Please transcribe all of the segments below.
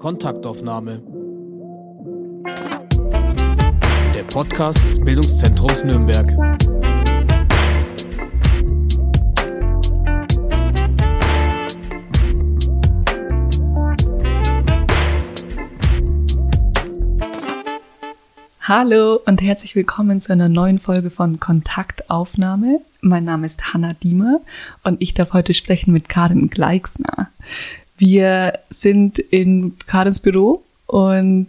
Kontaktaufnahme. Der Podcast des Bildungszentrums Nürnberg. Hallo und herzlich willkommen zu einer neuen Folge von Kontaktaufnahme. Mein Name ist Hanna Diemer und ich darf heute sprechen mit Karin Gleixner. Wir sind in Karins Büro und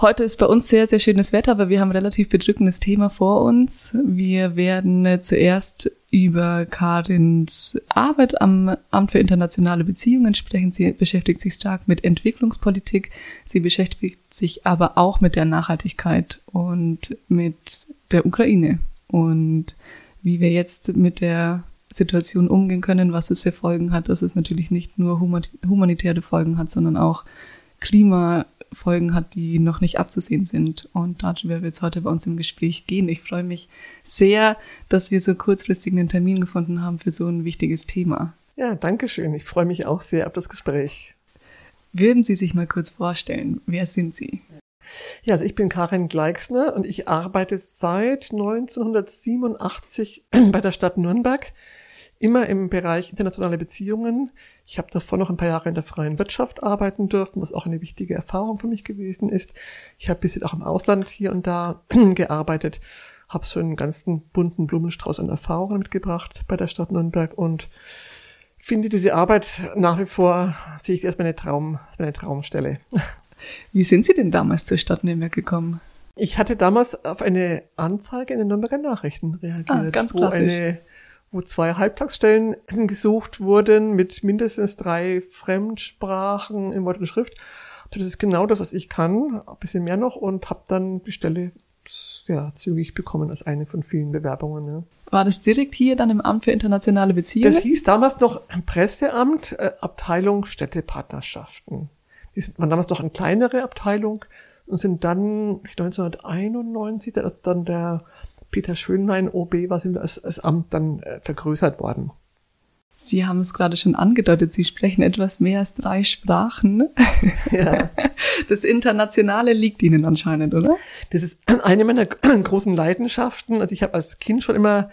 Heute ist bei uns sehr, sehr schönes Wetter, aber wir haben ein relativ bedrückendes Thema vor uns. Wir werden zuerst über Karins Arbeit am Amt für internationale Beziehungen sprechen. Sie beschäftigt sich stark mit Entwicklungspolitik. Sie beschäftigt sich aber auch mit der Nachhaltigkeit und mit der Ukraine und wie wir jetzt mit der Situation umgehen können, was es für Folgen hat, dass es natürlich nicht nur humanitäre Folgen hat, sondern auch Klima Folgen hat, die noch nicht abzusehen sind. Und darüber wird es heute bei uns im Gespräch gehen. Ich freue mich sehr, dass wir so kurzfristig einen Termin gefunden haben für so ein wichtiges Thema. Ja, danke schön. Ich freue mich auch sehr auf das Gespräch. Würden Sie sich mal kurz vorstellen, wer sind Sie? Ja, also ich bin Karin Gleixner und ich arbeite seit 1987 bei der Stadt Nürnberg immer im Bereich internationale Beziehungen. Ich habe davor noch ein paar Jahre in der freien Wirtschaft arbeiten dürfen, was auch eine wichtige Erfahrung für mich gewesen ist. Ich habe bis jetzt auch im Ausland hier und da gearbeitet, habe so einen ganzen bunten Blumenstrauß an Erfahrungen mitgebracht bei der Stadt Nürnberg und finde diese Arbeit nach wie vor, sehe ich erstmal eine, Traum, als meine Traumstelle. Wie sind Sie denn damals zur Stadt Nürnberg gekommen? Ich hatte damals auf eine Anzeige in den Nürnberger Nachrichten reagiert, ah, ganz klassisch. wo eine wo zwei Halbtagsstellen gesucht wurden mit mindestens drei Fremdsprachen in Wort und Schrift. Das ist genau das, was ich kann, ein bisschen mehr noch und habe dann die Stelle ja, zügig bekommen als eine von vielen Bewerbungen. Ja. War das direkt hier dann im Amt für internationale Beziehungen? Das hieß damals noch Presseamt, äh, Abteilung Städtepartnerschaften. Die waren damals noch eine kleinere Abteilung und sind dann 1991, da ist dann der Peter Schönlein, OB, war als, als Amt dann äh, vergrößert worden. Sie haben es gerade schon angedeutet, Sie sprechen etwas mehr als drei Sprachen. Ja. Das Internationale liegt Ihnen anscheinend, oder? Das ist eine meiner großen Leidenschaften. Also ich habe als Kind schon immer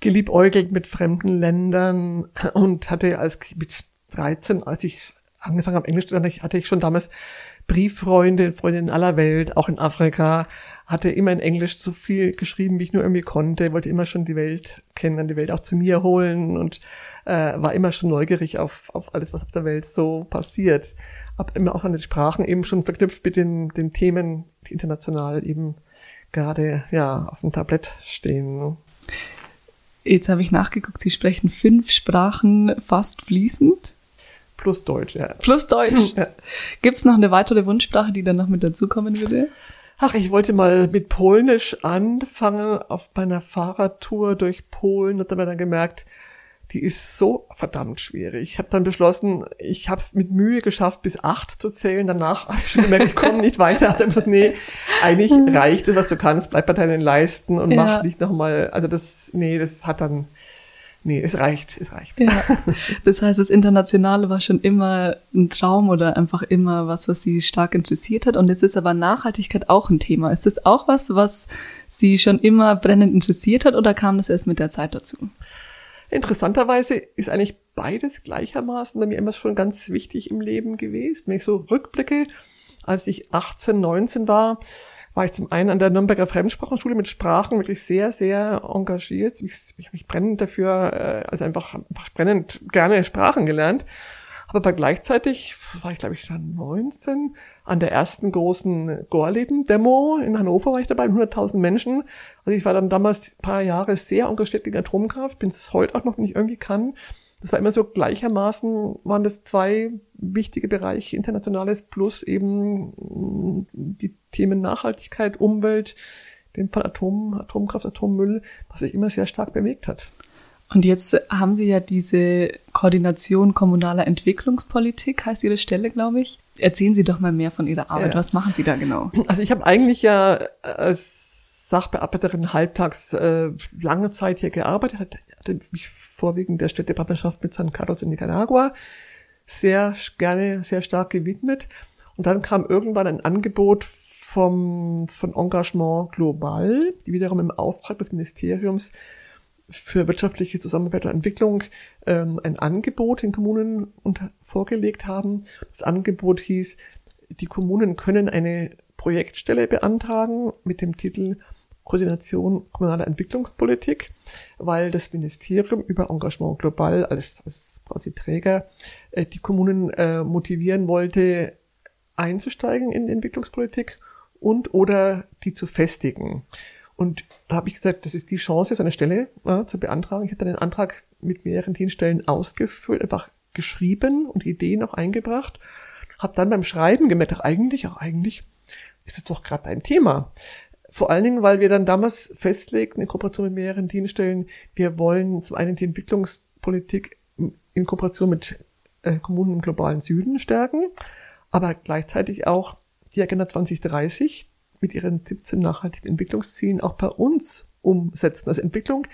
geliebäugelt mit fremden Ländern und hatte als mit 13, als ich angefangen habe Englisch zu lernen, hatte ich schon damals Brieffreunde, Freunde in aller Welt, auch in Afrika, hatte immer in Englisch so viel geschrieben, wie ich nur irgendwie konnte, wollte immer schon die Welt kennen, die Welt auch zu mir holen und äh, war immer schon neugierig auf, auf alles, was auf der Welt so passiert. Hab immer auch an den Sprachen eben schon verknüpft mit den, den Themen, die international eben gerade ja auf dem Tablett stehen. Ne? Jetzt habe ich nachgeguckt, Sie sprechen fünf Sprachen fast fließend. Plus Deutsch, ja. Plus Deutsch. Ja. Gibt es noch eine weitere Wunschsprache, die dann noch mit dazukommen würde? Ach, ich wollte mal mit Polnisch anfangen auf meiner Fahrradtour durch Polen und habe dann gemerkt, die ist so verdammt schwierig. Ich habe dann beschlossen, ich habe es mit Mühe geschafft, bis acht zu zählen. Danach habe ich schon gemerkt, ich komme nicht weiter. Hab einfach, nee, eigentlich reicht es, was du kannst, bleib bei deinen Leisten und ja. mach nicht nochmal. Also das, nee, das hat dann nee, es reicht, es reicht. Ja. Das heißt, das Internationale war schon immer ein Traum oder einfach immer was, was Sie stark interessiert hat. Und jetzt ist aber Nachhaltigkeit auch ein Thema. Ist das auch was, was Sie schon immer brennend interessiert hat oder kam das erst mit der Zeit dazu? Interessanterweise ist eigentlich beides gleichermaßen bei mir immer schon ganz wichtig im Leben gewesen. Wenn ich so rückblicke, als ich 18, 19 war, war ich zum einen an der Nürnberger Fremdsprachenschule mit Sprachen wirklich sehr, sehr engagiert. Ich, ich mich brennend dafür, äh, also einfach, einfach brennend gerne Sprachen gelernt. Aber gleichzeitig war ich, glaube ich, dann 19 an der ersten großen Gorleben-Demo in Hannover war ich dabei, 100.000 Menschen. Also ich war dann damals ein paar Jahre sehr engagiert gegen Atomkraft, bin es heute auch noch nicht irgendwie kann das war immer so gleichermaßen, waren das zwei wichtige Bereiche, internationales plus eben mm, die Themen Nachhaltigkeit, Umwelt, den Fall Atom, Atomkraft, Atommüll, was sich immer sehr stark bewegt hat. Und jetzt haben Sie ja diese Koordination kommunaler Entwicklungspolitik, heißt Ihre Stelle, glaube ich. Erzählen Sie doch mal mehr von Ihrer Arbeit. Ja. Was machen Sie da genau? Also ich habe eigentlich ja als Sachbearbeiterin halbtags äh, lange Zeit hier gearbeitet, hatte mich vorwiegend der Städtepartnerschaft mit San Carlos in Nicaragua sehr gerne, sehr stark gewidmet Und dann kam irgendwann ein Angebot vom, von Engagement Global, die wiederum im Auftrag des Ministeriums für wirtschaftliche Zusammenarbeit und Entwicklung ähm, ein Angebot den Kommunen unter, vorgelegt haben. Das Angebot hieß, die Kommunen können eine Projektstelle beantragen mit dem Titel Koordination kommunaler Entwicklungspolitik, weil das Ministerium über Engagement global als, als quasi Träger äh, die Kommunen äh, motivieren wollte, einzusteigen in Entwicklungspolitik und oder die zu festigen. Und da habe ich gesagt, das ist die Chance, so eine Stelle äh, zu beantragen. Ich habe dann den Antrag mit mehreren Dienststellen ausgefüllt, einfach geschrieben und Ideen auch eingebracht. Habe dann beim Schreiben gemerkt, ach eigentlich, auch eigentlich ist es doch gerade ein Thema. Vor allen Dingen, weil wir dann damals festlegten, in Kooperation mit mehreren Dienststellen, wir wollen zum einen die Entwicklungspolitik in Kooperation mit äh, Kommunen im globalen Süden stärken, aber gleichzeitig auch die Agenda 2030 mit ihren 17 nachhaltigen Entwicklungszielen auch bei uns umsetzen. Also Entwicklung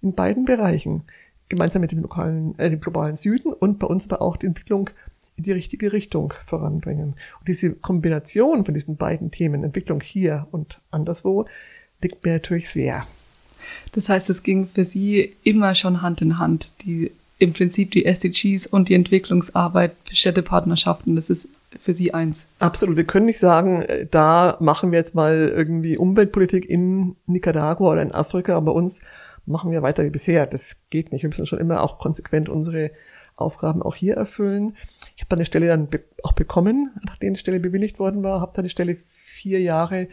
in beiden Bereichen, gemeinsam mit dem lokalen, äh, dem globalen Süden und bei uns aber auch die Entwicklung in die richtige Richtung voranbringen. Und diese Kombination von diesen beiden Themen, Entwicklung hier und anderswo, liegt mir natürlich sehr. Das heißt, es ging für Sie immer schon Hand in Hand, die im Prinzip die SDGs und die Entwicklungsarbeit für Städtepartnerschaften, das ist für Sie eins. Absolut. Wir können nicht sagen, äh, da machen wir jetzt mal irgendwie Umweltpolitik in Nicaragua oder in Afrika, aber bei uns machen wir weiter wie bisher. Das geht nicht. Wir müssen schon immer auch konsequent unsere Aufgaben auch hier erfüllen. Ich habe dann eine Stelle dann auch bekommen, nachdem die Stelle bewilligt worden war, habe dann die Stelle vier Jahre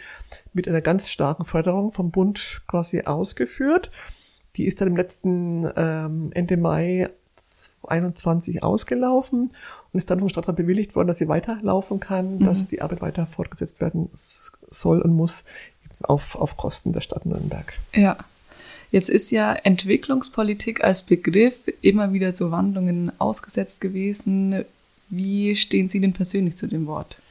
mit einer ganz starken Förderung vom Bund quasi ausgeführt. Die ist dann im letzten ähm, Ende Mai 21 ausgelaufen und ist dann vom Stadtrat bewilligt worden, dass sie weiterlaufen kann, mhm. dass die Arbeit weiter fortgesetzt werden soll und muss auf, auf Kosten der Stadt Nürnberg. Ja. Jetzt ist ja Entwicklungspolitik als Begriff immer wieder so Wandlungen ausgesetzt gewesen. Wie stehen Sie denn persönlich zu dem Wort?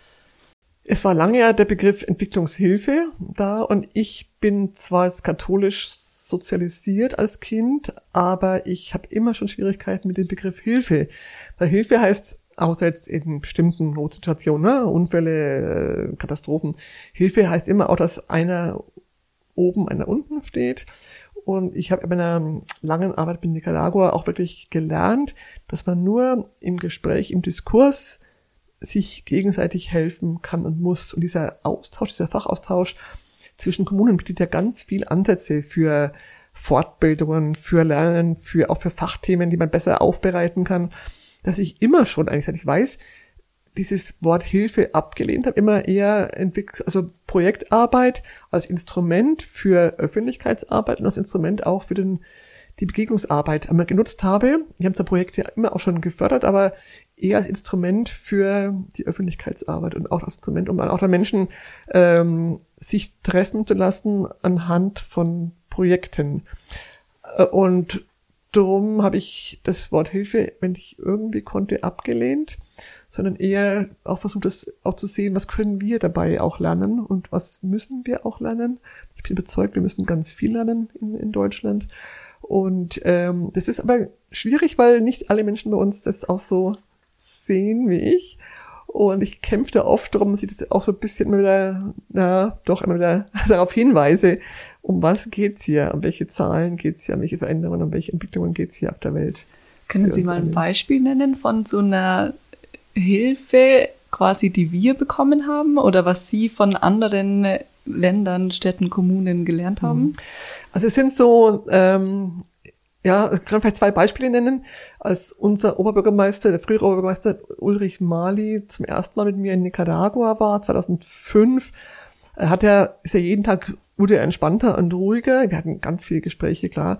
Es war lange ja der Begriff Entwicklungshilfe da und ich bin zwar als katholisch sozialisiert als Kind, aber ich habe immer schon Schwierigkeiten mit dem Begriff Hilfe. Weil Hilfe heißt, außer jetzt in bestimmten Notsituationen, ne, Unfälle, äh, Katastrophen, Hilfe heißt immer auch, dass einer oben, einer unten steht. Und ich habe in meiner langen Arbeit mit Nicaragua auch wirklich gelernt, dass man nur im Gespräch, im Diskurs sich gegenseitig helfen kann und muss. Und dieser Austausch, dieser Fachaustausch zwischen Kommunen bietet ja ganz viel Ansätze für Fortbildungen, für Lernen, für auch für Fachthemen, die man besser aufbereiten kann, dass ich immer schon eigentlich, seit ich weiß, dieses Wort Hilfe abgelehnt habe, immer eher entwickelt, also Projektarbeit als Instrument für Öffentlichkeitsarbeit und als Instrument auch für den, die Begegnungsarbeit einmal genutzt habe. Wir haben zwar Projekte immer auch schon gefördert, aber eher als Instrument für die Öffentlichkeitsarbeit und auch als Instrument, um auch den Menschen ähm, sich treffen zu lassen anhand von Projekten. Äh, und darum habe ich das Wort Hilfe, wenn ich irgendwie konnte, abgelehnt, sondern eher auch versucht, das auch zu sehen, was können wir dabei auch lernen und was müssen wir auch lernen. Ich bin überzeugt, wir müssen ganz viel lernen in, in Deutschland. Und ähm, das ist aber schwierig, weil nicht alle Menschen bei uns das auch so sehen wie ich. Und ich kämpfte oft darum, dass ich das auch so ein bisschen immer wieder, na, doch immer wieder darauf hinweise, um was geht's hier, um welche Zahlen geht's hier, um welche Veränderungen, um welche Entwicklungen geht's hier auf der Welt. Können Sie mal ein Beispiel nennen von so einer Hilfe, quasi, die wir bekommen haben oder was Sie von anderen Ländern, Städten, Kommunen gelernt haben? Mhm. Also es sind so ähm, ja, ich kann vielleicht zwei Beispiele nennen. Als unser Oberbürgermeister, der frühere Oberbürgermeister Ulrich Mali zum ersten Mal mit mir in Nicaragua war, 2005, hat er, ist er jeden Tag, wurde er entspannter und ruhiger. Wir hatten ganz viele Gespräche, klar.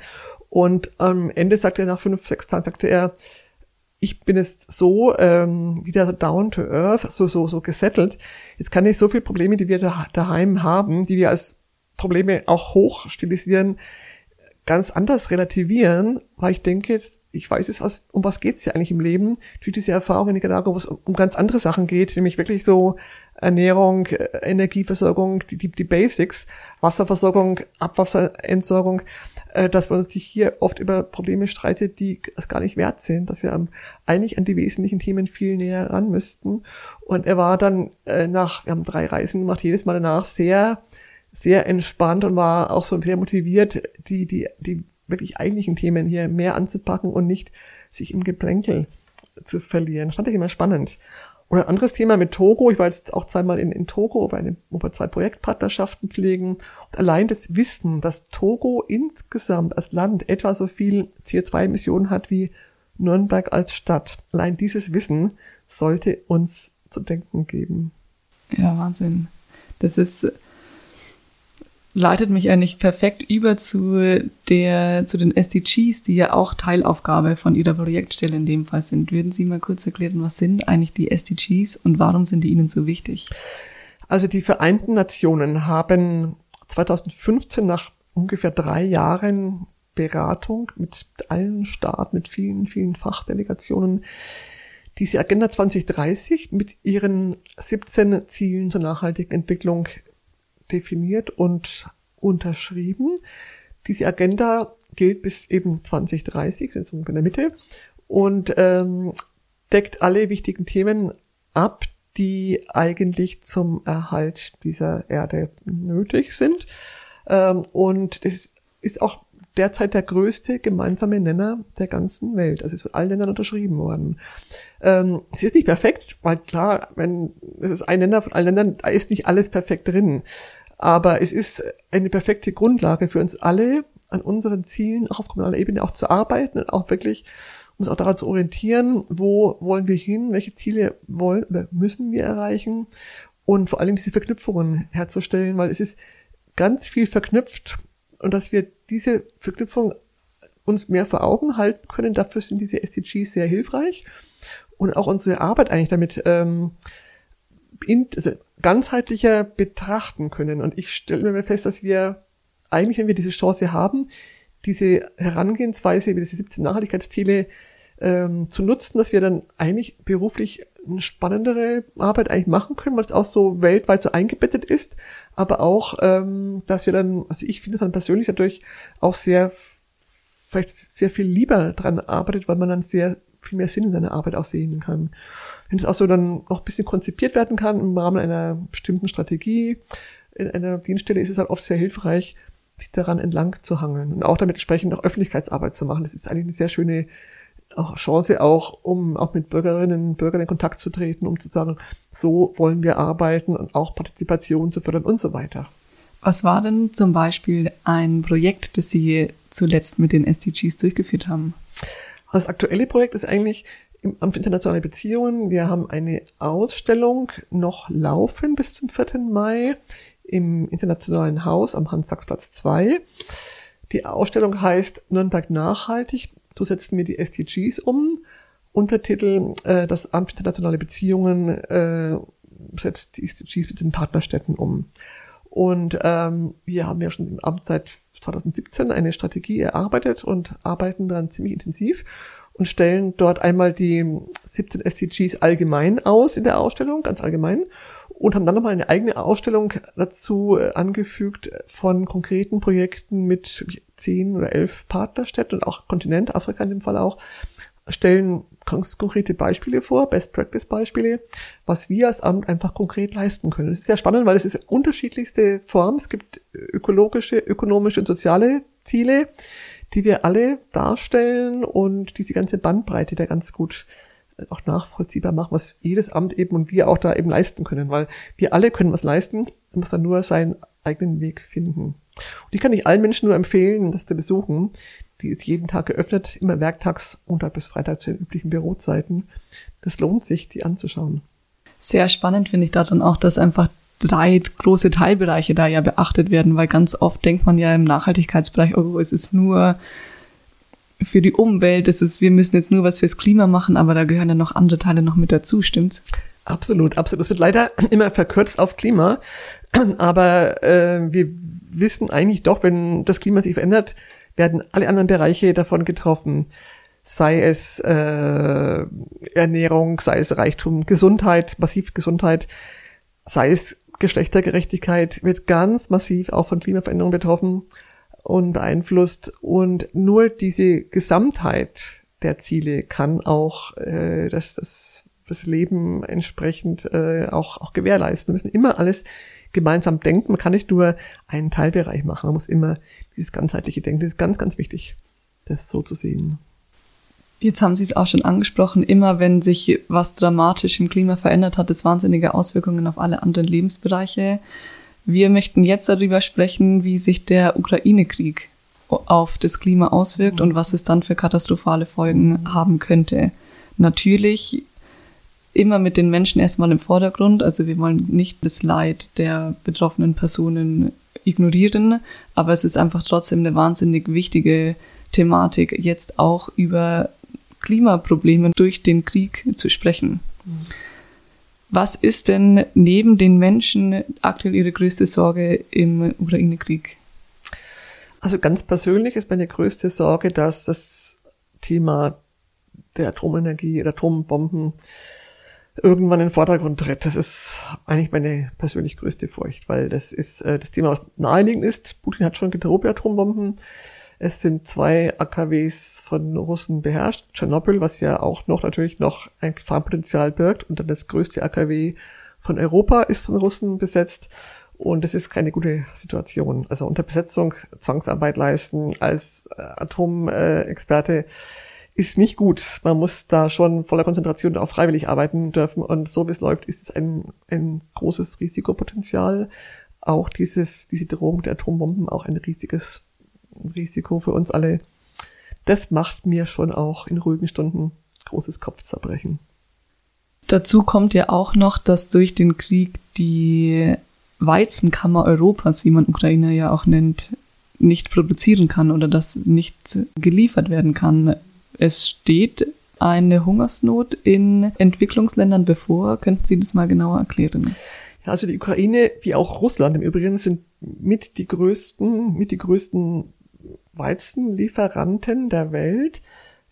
Und am Ende sagte er nach fünf, sechs Tagen, sagte er, ich bin jetzt so ähm, wieder down to earth, so so so gesettelt. Jetzt kann ich so viele Probleme, die wir da, daheim haben, die wir als Probleme auch hoch stilisieren, ganz anders relativieren, weil ich denke jetzt, ich weiß es, was, um was geht's hier eigentlich im Leben, durch diese Erfahrung in Nicaragua, wo es um ganz andere Sachen geht, nämlich wirklich so Ernährung, äh, Energieversorgung, die, die, die Basics, Wasserversorgung, Abwasserentsorgung, dass man sich hier oft über Probleme streitet, die es gar nicht wert sind, dass wir eigentlich an die wesentlichen Themen viel näher ran müssten. Und er war dann äh, nach, wir haben drei Reisen gemacht, jedes Mal danach sehr, sehr entspannt und war auch so sehr motiviert, die, die, die wirklich eigentlichen Themen hier mehr anzupacken und nicht sich im Geplänkel zu verlieren. Das fand ich immer spannend. Oder ein anderes Thema mit Togo. Ich war jetzt auch zweimal in, in Togo, wo, eine, wo wir zwei Projektpartnerschaften pflegen. Und allein das Wissen, dass Togo insgesamt als Land etwa so viel CO2-Emissionen hat wie Nürnberg als Stadt. Allein dieses Wissen sollte uns zu denken geben. Ja, Wahnsinn. Das ist leitet mich eigentlich perfekt über zu der, zu den SDGs, die ja auch Teilaufgabe von Ihrer Projektstelle in dem Fall sind. Würden Sie mal kurz erklären, was sind eigentlich die SDGs und warum sind die Ihnen so wichtig? Also die Vereinten Nationen haben 2015 nach ungefähr drei Jahren Beratung mit allen Staaten, mit vielen, vielen Fachdelegationen diese Agenda 2030 mit ihren 17 Zielen zur nachhaltigen Entwicklung definiert und unterschrieben. Diese Agenda gilt bis eben 2030, sind wir in der Mitte, und ähm, deckt alle wichtigen Themen ab, die eigentlich zum Erhalt dieser Erde nötig sind. Ähm, und es ist auch derzeit der größte gemeinsame Nenner der ganzen Welt. Also es ist von allen Ländern unterschrieben worden. Ähm, es ist nicht perfekt, weil klar, wenn es ist ein Nenner von allen Ländern, da ist nicht alles perfekt drin. Aber es ist eine perfekte Grundlage für uns alle, an unseren Zielen auch auf kommunaler Ebene auch zu arbeiten und auch wirklich uns auch daran zu orientieren, wo wollen wir hin, welche Ziele wollen oder müssen wir erreichen und vor allem diese Verknüpfungen herzustellen, weil es ist ganz viel verknüpft und dass wir diese Verknüpfung uns mehr vor Augen halten können, dafür sind diese SDGs sehr hilfreich und auch unsere Arbeit eigentlich damit ähm, in, also ganzheitlicher betrachten können. Und ich stelle mir fest, dass wir eigentlich, wenn wir diese Chance haben, diese Herangehensweise wie diese 17 Nachhaltigkeitsziele ähm, zu nutzen, dass wir dann eigentlich beruflich eine spannendere Arbeit eigentlich machen können, weil es auch so weltweit so eingebettet ist, aber auch, ähm, dass wir dann, also ich finde dann persönlich dadurch auch sehr, vielleicht sehr viel lieber dran arbeitet, weil man dann sehr viel mehr Sinn in seiner Arbeit auch sehen kann wenn es auch so dann noch ein bisschen konzipiert werden kann im Rahmen einer bestimmten Strategie, in einer Dienststelle ist es halt oft sehr hilfreich, sich daran entlang zu hangeln und auch damit entsprechend auch Öffentlichkeitsarbeit zu machen. Das ist eigentlich eine sehr schöne Chance auch, um auch mit Bürgerinnen und Bürgern in Kontakt zu treten, um zu sagen, so wollen wir arbeiten und auch Partizipation zu fördern und so weiter. Was war denn zum Beispiel ein Projekt, das Sie zuletzt mit den SDGs durchgeführt haben? Das aktuelle Projekt ist eigentlich im Amt für internationale Beziehungen. Wir haben eine Ausstellung noch laufen bis zum 4. Mai im Internationalen Haus am Hans-Sachs-Platz 2. Die Ausstellung heißt Nürnberg nachhaltig. Du setzt mir die SDGs um. Untertitel äh, Das Amt für internationale Beziehungen äh, setzt die SDGs mit den Partnerstädten um. Und ähm, wir haben ja schon im Amt seit 2017 eine Strategie erarbeitet und arbeiten daran ziemlich intensiv und stellen dort einmal die 17 SDGs allgemein aus in der Ausstellung, ganz allgemein, und haben dann nochmal eine eigene Ausstellung dazu äh, angefügt von konkreten Projekten mit zehn oder elf Partnerstädten und auch Kontinent, Afrika in dem Fall auch, stellen ganz konkrete Beispiele vor, Best Practice Beispiele, was wir als Amt einfach konkret leisten können. Das ist sehr spannend, weil es ist unterschiedlichste Formen. Es gibt ökologische, ökonomische und soziale Ziele die wir alle darstellen und diese ganze Bandbreite da ganz gut äh, auch nachvollziehbar machen, was jedes Amt eben und wir auch da eben leisten können, weil wir alle können was leisten, man muss dann nur seinen eigenen Weg finden. Und ich kann nicht allen Menschen nur empfehlen, das zu besuchen. Die ist jeden Tag geöffnet, immer werktags, Montag bis Freitag zu den üblichen Bürozeiten. Das lohnt sich, die anzuschauen. Sehr spannend finde ich da dann auch, dass einfach drei große Teilbereiche da ja beachtet werden, weil ganz oft denkt man ja im Nachhaltigkeitsbereich, oh, es ist nur für die Umwelt, es ist, wir müssen jetzt nur was fürs Klima machen, aber da gehören ja noch andere Teile noch mit dazu, stimmt's? Absolut, absolut. Es wird leider immer verkürzt auf Klima, aber äh, wir wissen eigentlich doch, wenn das Klima sich verändert, werden alle anderen Bereiche davon getroffen. Sei es äh, Ernährung, sei es Reichtum, Gesundheit, massiv Gesundheit, sei es Geschlechtergerechtigkeit wird ganz massiv auch von Klimaveränderungen betroffen. und beeinflusst. Und nur diese Gesamtheit der Ziele kann auch äh, das, das, das Leben entsprechend äh, auch, auch gewährleisten. Wir müssen immer alles gemeinsam denken. Man kann nicht nur einen Teilbereich machen. Man muss immer dieses ganzheitliche Denken. Das ist ganz, ganz wichtig, das so zu sehen. Jetzt haben Sie es auch schon angesprochen, immer wenn sich was dramatisch im Klima verändert, hat es wahnsinnige Auswirkungen auf alle anderen Lebensbereiche. Wir möchten jetzt darüber sprechen, wie sich der Ukraine-Krieg auf das Klima auswirkt und was es dann für katastrophale Folgen haben könnte. Natürlich immer mit den Menschen erstmal im Vordergrund. Also wir wollen nicht das Leid der betroffenen Personen ignorieren, aber es ist einfach trotzdem eine wahnsinnig wichtige Thematik, jetzt auch über Klimaprobleme durch den Krieg zu sprechen. Was ist denn neben den Menschen aktuell Ihre größte Sorge im Ukraine-Krieg? Also ganz persönlich ist meine größte Sorge, dass das Thema der Atomenergie, der Atombomben irgendwann in den Vordergrund tritt. Das ist eigentlich meine persönlich größte Furcht, weil das ist äh, das Thema, was naheliegend ist. Putin hat schon gedroht Atombomben. Es sind zwei AKWs von Russen beherrscht. Tschernobyl, was ja auch noch natürlich noch ein Gefahrenpotenzial birgt. Und dann das größte AKW von Europa ist von Russen besetzt. Und es ist keine gute Situation. Also unter Besetzung Zwangsarbeit leisten als äh, Atomexperte ist nicht gut. Man muss da schon voller Konzentration auch freiwillig arbeiten dürfen. Und so wie es läuft, ist es ein, ein großes Risikopotenzial. Auch dieses, diese Drohung der Atombomben auch ein riesiges Risiko für uns alle. Das macht mir schon auch in ruhigen Stunden großes Kopfzerbrechen. Dazu kommt ja auch noch, dass durch den Krieg die Weizenkammer Europas, wie man Ukrainer ja auch nennt, nicht produzieren kann oder dass nichts geliefert werden kann. Es steht eine Hungersnot in Entwicklungsländern bevor. Könnten Sie das mal genauer erklären? Ja, also die Ukraine, wie auch Russland im Übrigen, sind mit die größten, mit die größten Weizenlieferanten der Welt.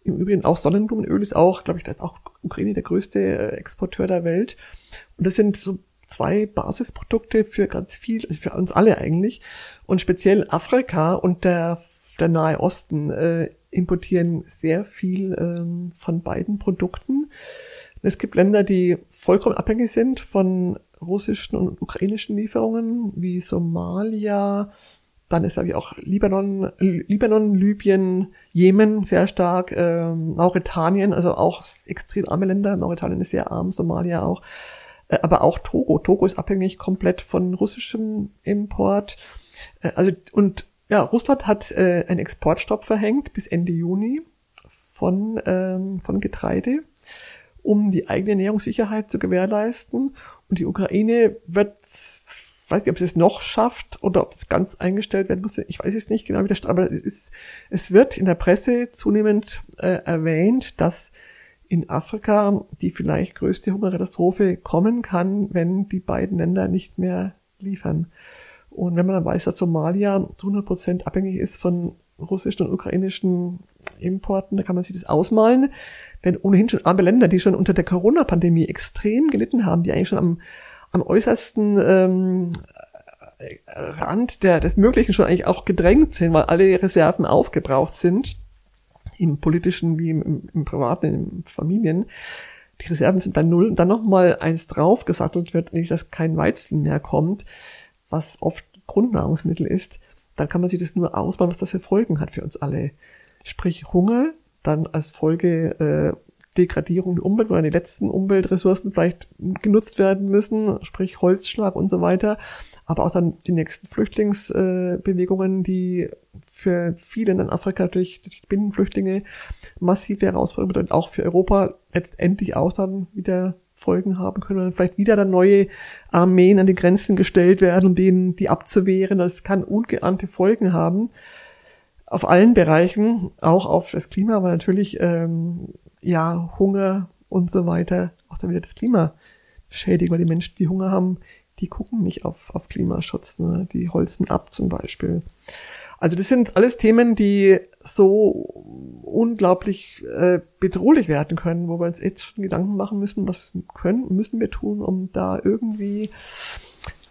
Im Übrigen auch Sonnenblumenöl ist auch, glaube ich, da ist auch Ukraine der größte äh, Exporteur der Welt. Und das sind so zwei Basisprodukte für ganz viel, also für uns alle eigentlich. Und speziell Afrika und der, der Nahe Osten äh, importieren sehr viel ähm, von beiden Produkten. Es gibt Länder, die vollkommen abhängig sind von russischen und ukrainischen Lieferungen, wie Somalia, dann ist, glaube ich, auch Libanon, Libanon, Libyen, Jemen sehr stark, ähm, Mauretanien, also auch extrem arme Länder. Mauretanien ist sehr arm, Somalia auch. Äh, aber auch Togo. Togo ist abhängig komplett von russischem Import. Äh, also, und ja, Russland hat äh, einen Exportstopp verhängt bis Ende Juni von, ähm, von Getreide, um die eigene Ernährungssicherheit zu gewährleisten. Und die Ukraine wird weiß nicht, ob es es noch schafft oder ob es ganz eingestellt werden muss. Ich weiß es nicht genau, wie das aber es, ist, es wird in der Presse zunehmend äh, erwähnt, dass in Afrika die vielleicht größte Hungerkatastrophe kommen kann, wenn die beiden Länder nicht mehr liefern. Und wenn man dann weiß, dass Somalia zu 100 Prozent abhängig ist von russischen und ukrainischen Importen, da kann man sich das ausmalen. Wenn ohnehin schon arme Länder, die schon unter der Corona-Pandemie extrem gelitten haben, die eigentlich schon am am äußersten ähm, Rand der, des Möglichen schon eigentlich auch gedrängt sind, weil alle Reserven aufgebraucht sind, im politischen wie im, im, privaten, in Familien. Die Reserven sind bei Null und dann nochmal eins draufgesattelt wird, nämlich dass kein Weizen mehr kommt, was oft Grundnahrungsmittel ist, dann kann man sich das nur ausmalen, was das für Folgen hat für uns alle. Sprich Hunger, dann als Folge äh, Degradierung der Umwelt, wo dann die letzten Umweltressourcen vielleicht genutzt werden müssen, sprich Holzschlag und so weiter. Aber auch dann die nächsten Flüchtlingsbewegungen, die für viele in Afrika durch, Binnenflüchtlinge massive Herausforderungen bedeuten, auch für Europa letztendlich auch dann wieder Folgen haben können, oder vielleicht wieder dann neue Armeen an die Grenzen gestellt werden, um denen die abzuwehren. Das kann ungeahnte Folgen haben auf allen Bereichen, auch auf das Klima, aber natürlich ähm, ja, Hunger und so weiter, auch dann wieder das Klima schädigen, weil die Menschen, die Hunger haben, die gucken nicht auf, auf Klimaschutz, ne? die holzen ab zum Beispiel. Also das sind alles Themen, die so unglaublich äh, bedrohlich werden können, wo wir uns jetzt schon Gedanken machen müssen, was können, müssen wir tun, um da irgendwie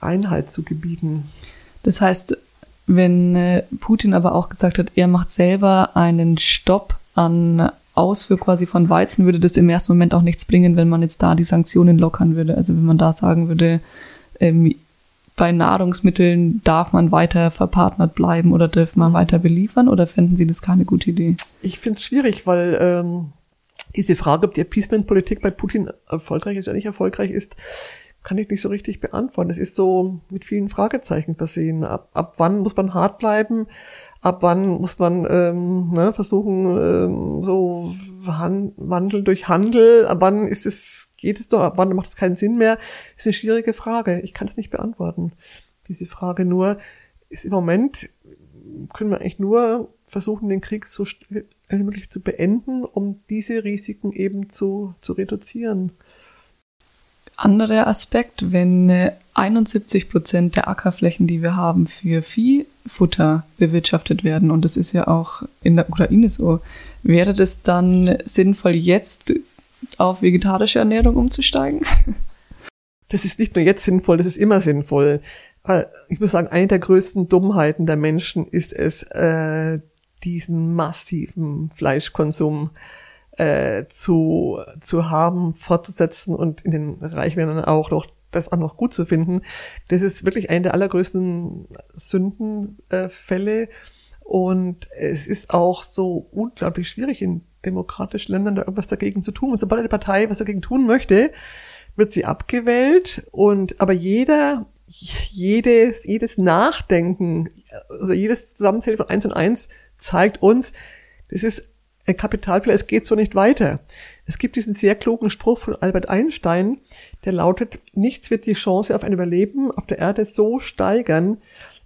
Einhalt zu gebieten. Das heißt, wenn äh, Putin aber auch gesagt hat, er macht selber einen Stopp an Ausfuhr quasi von Weizen, würde das im ersten Moment auch nichts bringen, wenn man jetzt da die Sanktionen lockern würde. Also wenn man da sagen würde, ähm, bei Nahrungsmitteln darf man weiter verpartnert bleiben oder darf man weiter beliefern oder fänden Sie das keine gute Idee? Ich finde es schwierig, weil ähm, diese Frage, ob die Appeasement-Politik bei Putin erfolgreich ist oder nicht erfolgreich ist, kann ich nicht so richtig beantworten. Es ist so mit vielen Fragezeichen versehen. Ab, ab wann muss man hart bleiben? Ab wann muss man ähm, ne, versuchen, ähm, so Han Wandel durch Handel? Ab wann ist es, geht es noch? Ab wann macht es keinen Sinn mehr? Ist eine schwierige Frage. Ich kann es nicht beantworten. Diese Frage nur ist im Moment können wir eigentlich nur versuchen, den Krieg so schnell wie möglich zu beenden, um diese Risiken eben zu, zu reduzieren anderer Aspekt, wenn 71 äh, Prozent der Ackerflächen, die wir haben, für Viehfutter bewirtschaftet werden, und das ist ja auch in der Ukraine so, wäre das dann sinnvoll, jetzt auf vegetarische Ernährung umzusteigen? Das ist nicht nur jetzt sinnvoll, das ist immer sinnvoll. Ich muss sagen, eine der größten Dummheiten der Menschen ist es, äh, diesen massiven Fleischkonsum äh, zu, zu haben, fortzusetzen und in den Reichländern auch noch das auch noch gut zu finden. Das ist wirklich eine der allergrößten Sündenfälle. Äh, und es ist auch so unglaublich schwierig in demokratischen Ländern da irgendwas dagegen zu tun. Und sobald eine Partei was dagegen tun möchte, wird sie abgewählt. Und aber jeder, jedes, jedes Nachdenken, also jedes Zusammenzählen von eins und eins zeigt uns, das ist ein Kapitalfehler, es geht so nicht weiter. Es gibt diesen sehr klugen Spruch von Albert Einstein, der lautet, nichts wird die Chance auf ein Überleben auf der Erde so steigern,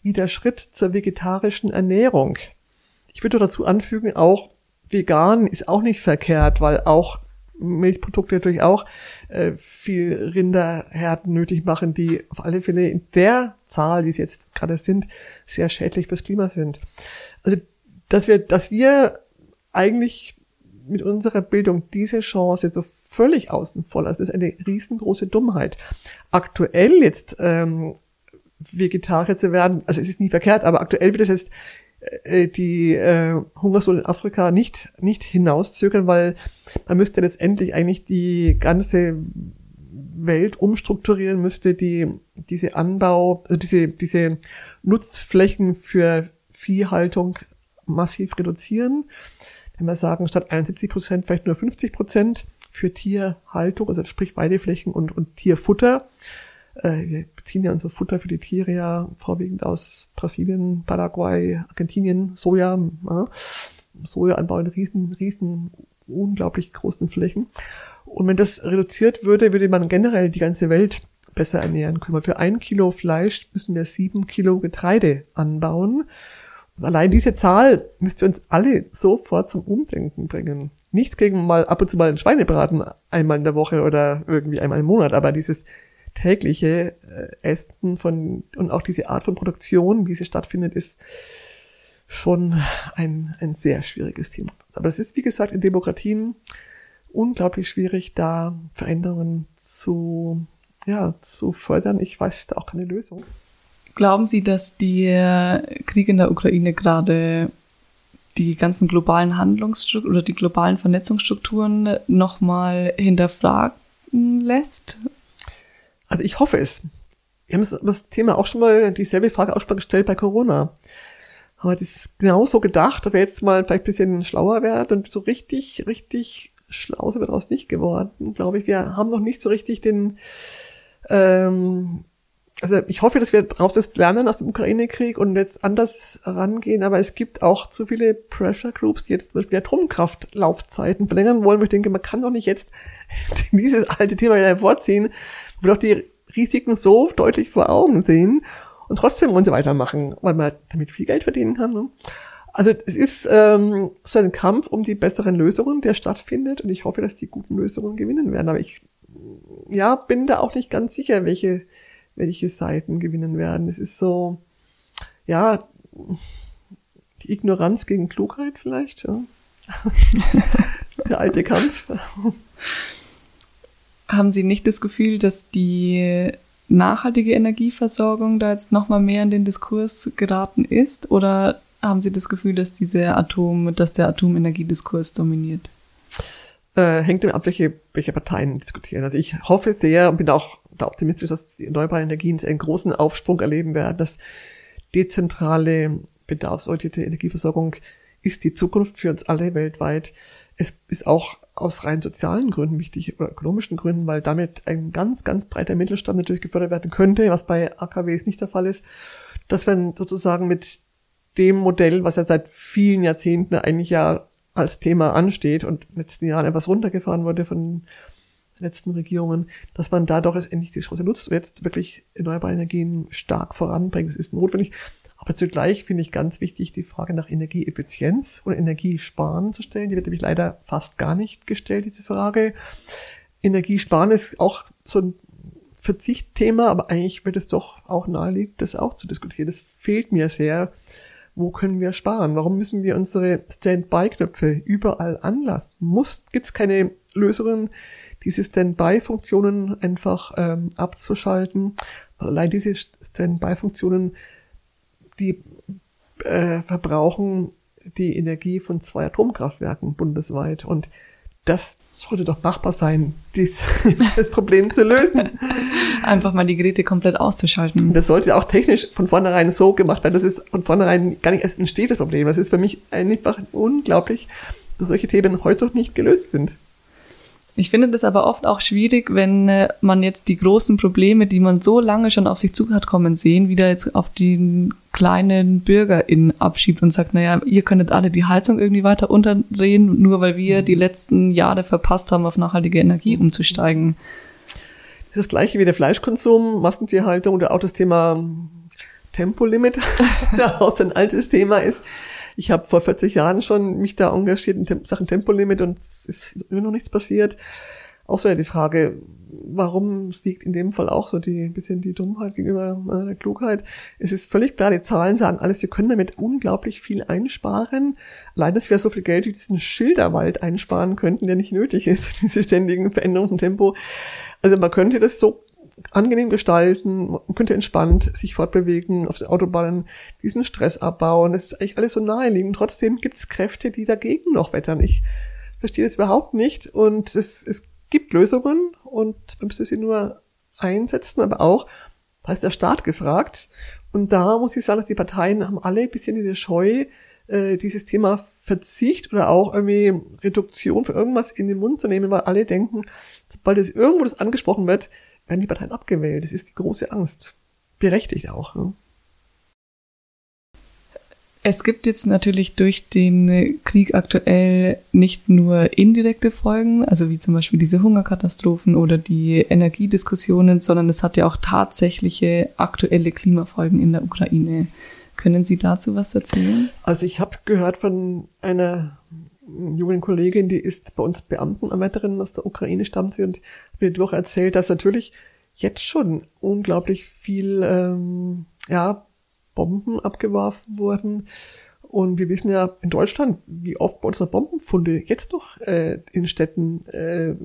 wie der Schritt zur vegetarischen Ernährung. Ich würde dazu anfügen, auch vegan ist auch nicht verkehrt, weil auch Milchprodukte natürlich auch äh, viel Rinderherden nötig machen, die auf alle Fälle in der Zahl, wie sie jetzt gerade sind, sehr schädlich fürs Klima sind. Also, dass wir, dass wir eigentlich mit unserer Bildung diese Chance jetzt so völlig außen vor lassen. Das ist eine riesengroße Dummheit. Aktuell jetzt ähm, Vegetarier zu werden, also es ist nie verkehrt, aber aktuell wird es jetzt äh, die äh, Hungersnot in Afrika nicht, nicht hinauszögern, weil man müsste letztendlich eigentlich die ganze Welt umstrukturieren, müsste die, diese Anbau, also diese, diese Nutzflächen für Viehhaltung massiv reduzieren wenn wir sagen, statt 71 Prozent vielleicht nur 50 Prozent für Tierhaltung, also sprich Weideflächen und, und Tierfutter. Äh, wir beziehen ja unser Futter für die Tiere ja vorwiegend aus Brasilien, Paraguay, Argentinien, Soja. Ja. Sojaanbau in riesen, riesen, unglaublich großen Flächen. Und wenn das reduziert würde, würde man generell die ganze Welt besser ernähren können. Weil für ein Kilo Fleisch müssen wir sieben Kilo Getreide anbauen. Allein diese Zahl müsste uns alle sofort zum Umdenken bringen. Nichts gegen mal ab und zu mal einen Schweinebraten einmal in der Woche oder irgendwie einmal im Monat, aber dieses tägliche äh, Essen von und auch diese Art von Produktion, wie sie stattfindet, ist schon ein, ein sehr schwieriges Thema. Aber es ist, wie gesagt, in Demokratien unglaublich schwierig, da Veränderungen zu, ja, zu fördern. Ich weiß da auch keine Lösung. Glauben Sie, dass der Krieg in der Ukraine gerade die ganzen globalen Handlungsstrukturen oder die globalen Vernetzungsstrukturen nochmal hinterfragen lässt? Also ich hoffe es. Wir haben das Thema auch schon mal, dieselbe Frage auch schon mal gestellt bei Corona. Haben wir das genauso gedacht, wir jetzt mal vielleicht ein bisschen schlauer werden und so richtig, richtig schlau sind wir daraus nicht geworden, glaube ich. Wir haben noch nicht so richtig den, ähm, also ich hoffe, dass wir daraus das lernen aus dem Ukraine-Krieg und jetzt anders rangehen, aber es gibt auch zu viele Pressure Groups, die jetzt zum Beispiel Atomkraftlaufzeiten verlängern wollen. ich denke, man kann doch nicht jetzt dieses alte Thema wieder hervorziehen, wo doch die Risiken so deutlich vor Augen sehen und trotzdem wollen sie weitermachen, weil man damit viel Geld verdienen kann. Ne? Also es ist ähm, so ein Kampf um die besseren Lösungen, der stattfindet und ich hoffe, dass die guten Lösungen gewinnen werden. Aber ich ja, bin da auch nicht ganz sicher, welche welche Seiten gewinnen werden. Es ist so, ja, die Ignoranz gegen Klugheit vielleicht. Ja. Der alte Kampf. Haben Sie nicht das Gefühl, dass die nachhaltige Energieversorgung da jetzt nochmal mehr in den Diskurs geraten ist? Oder haben Sie das Gefühl, dass diese Atom, dass der Atomenergiediskurs dominiert? Äh, hängt ab, welche, welche Parteien diskutieren. Also ich hoffe sehr und bin auch da optimistisch, dass die erneuerbaren Energien einen großen Aufsprung erleben werden, dass dezentrale, bedarfsorientierte Energieversorgung ist die Zukunft für uns alle weltweit. Es ist auch aus rein sozialen Gründen wichtig oder ökonomischen Gründen, weil damit ein ganz, ganz breiter Mittelstand natürlich gefördert werden könnte, was bei AKWs nicht der Fall ist, dass wir sozusagen mit dem Modell, was ja seit vielen Jahrzehnten eigentlich ja als Thema ansteht und in den letzten Jahren etwas runtergefahren wurde von letzten Regierungen, dass man da doch endlich die Chance nutzt, jetzt wirklich erneuerbare Energien stark voranbringt. Das ist notwendig. Aber zugleich finde ich ganz wichtig, die Frage nach Energieeffizienz und Energiesparen zu stellen. Die wird nämlich leider fast gar nicht gestellt, diese Frage. Energiesparen ist auch so ein Verzichtthema, aber eigentlich wird es doch auch naheliegend, das auch zu diskutieren. Das fehlt mir sehr. Wo können wir sparen? Warum müssen wir unsere Standby-Knöpfe überall anlassen? Muss, gibt es keine Lösungen, diese Standby-Funktionen einfach ähm, abzuschalten? Allein diese Standby-Funktionen die äh, verbrauchen die Energie von zwei Atomkraftwerken bundesweit. Und das sollte doch machbar sein, dies, das Problem zu lösen. Einfach mal die Geräte komplett auszuschalten. Das sollte auch technisch von vornherein so gemacht werden, dass es von vornherein gar nicht erst entsteht, das Problem. Das ist für mich einfach unglaublich, dass solche Themen heute noch nicht gelöst sind. Ich finde das aber oft auch schwierig, wenn äh, man jetzt die großen Probleme, die man so lange schon auf sich zu hat kommen sehen, wieder jetzt auf den kleinen BürgerInnen abschiebt und sagt, naja, ihr könntet alle die Heizung irgendwie weiter unterdrehen, nur weil wir die letzten Jahre verpasst haben, auf nachhaltige Energie umzusteigen. Das ist das gleiche wie der Fleischkonsum, Massentierhaltung oder auch das Thema Tempolimit, das auch ein altes Thema ist ich habe vor 40 Jahren schon mich da engagiert in Tem Sachen Tempolimit und es ist immer noch nichts passiert. Auch so ja die Frage, warum siegt in dem Fall auch so die bisschen die Dummheit gegenüber der Klugheit? Es ist völlig klar, die Zahlen sagen alles, wir können damit unglaublich viel einsparen. Allein, dass wir so viel Geld durch diesen Schilderwald einsparen könnten, der nicht nötig ist, diese ständigen Veränderungen im Tempo. Also man könnte das so angenehm gestalten, man könnte entspannt sich fortbewegen auf den Autobahnen, diesen Stress abbauen. Das ist eigentlich alles so naheliegend. Trotzdem gibt es Kräfte, die dagegen noch wettern. Ich verstehe das überhaupt nicht. Und es, es gibt Lösungen und man müsste sie nur einsetzen, aber auch, da ist der Staat gefragt. Und da muss ich sagen, dass die Parteien haben alle ein bisschen diese Scheu, äh, dieses Thema Verzicht oder auch irgendwie Reduktion für irgendwas in den Mund zu nehmen, weil alle denken, sobald es irgendwo das angesprochen wird, werden die Parteien abgewählt. Das ist die große Angst. Berechtigt auch. Ne? Es gibt jetzt natürlich durch den Krieg aktuell nicht nur indirekte Folgen, also wie zum Beispiel diese Hungerkatastrophen oder die Energiediskussionen, sondern es hat ja auch tatsächliche aktuelle Klimafolgen in der Ukraine. Können Sie dazu was erzählen? Also ich habe gehört von einer jungen Kollegin, die ist bei uns Beamtenanwärterin aus der Ukraine, stammt sie und mir doch erzählt, dass natürlich jetzt schon unglaublich viel ähm, ja, Bomben abgeworfen wurden. Und wir wissen ja in Deutschland, wie oft bei unsere Bombenfunde jetzt noch äh, in Städten äh,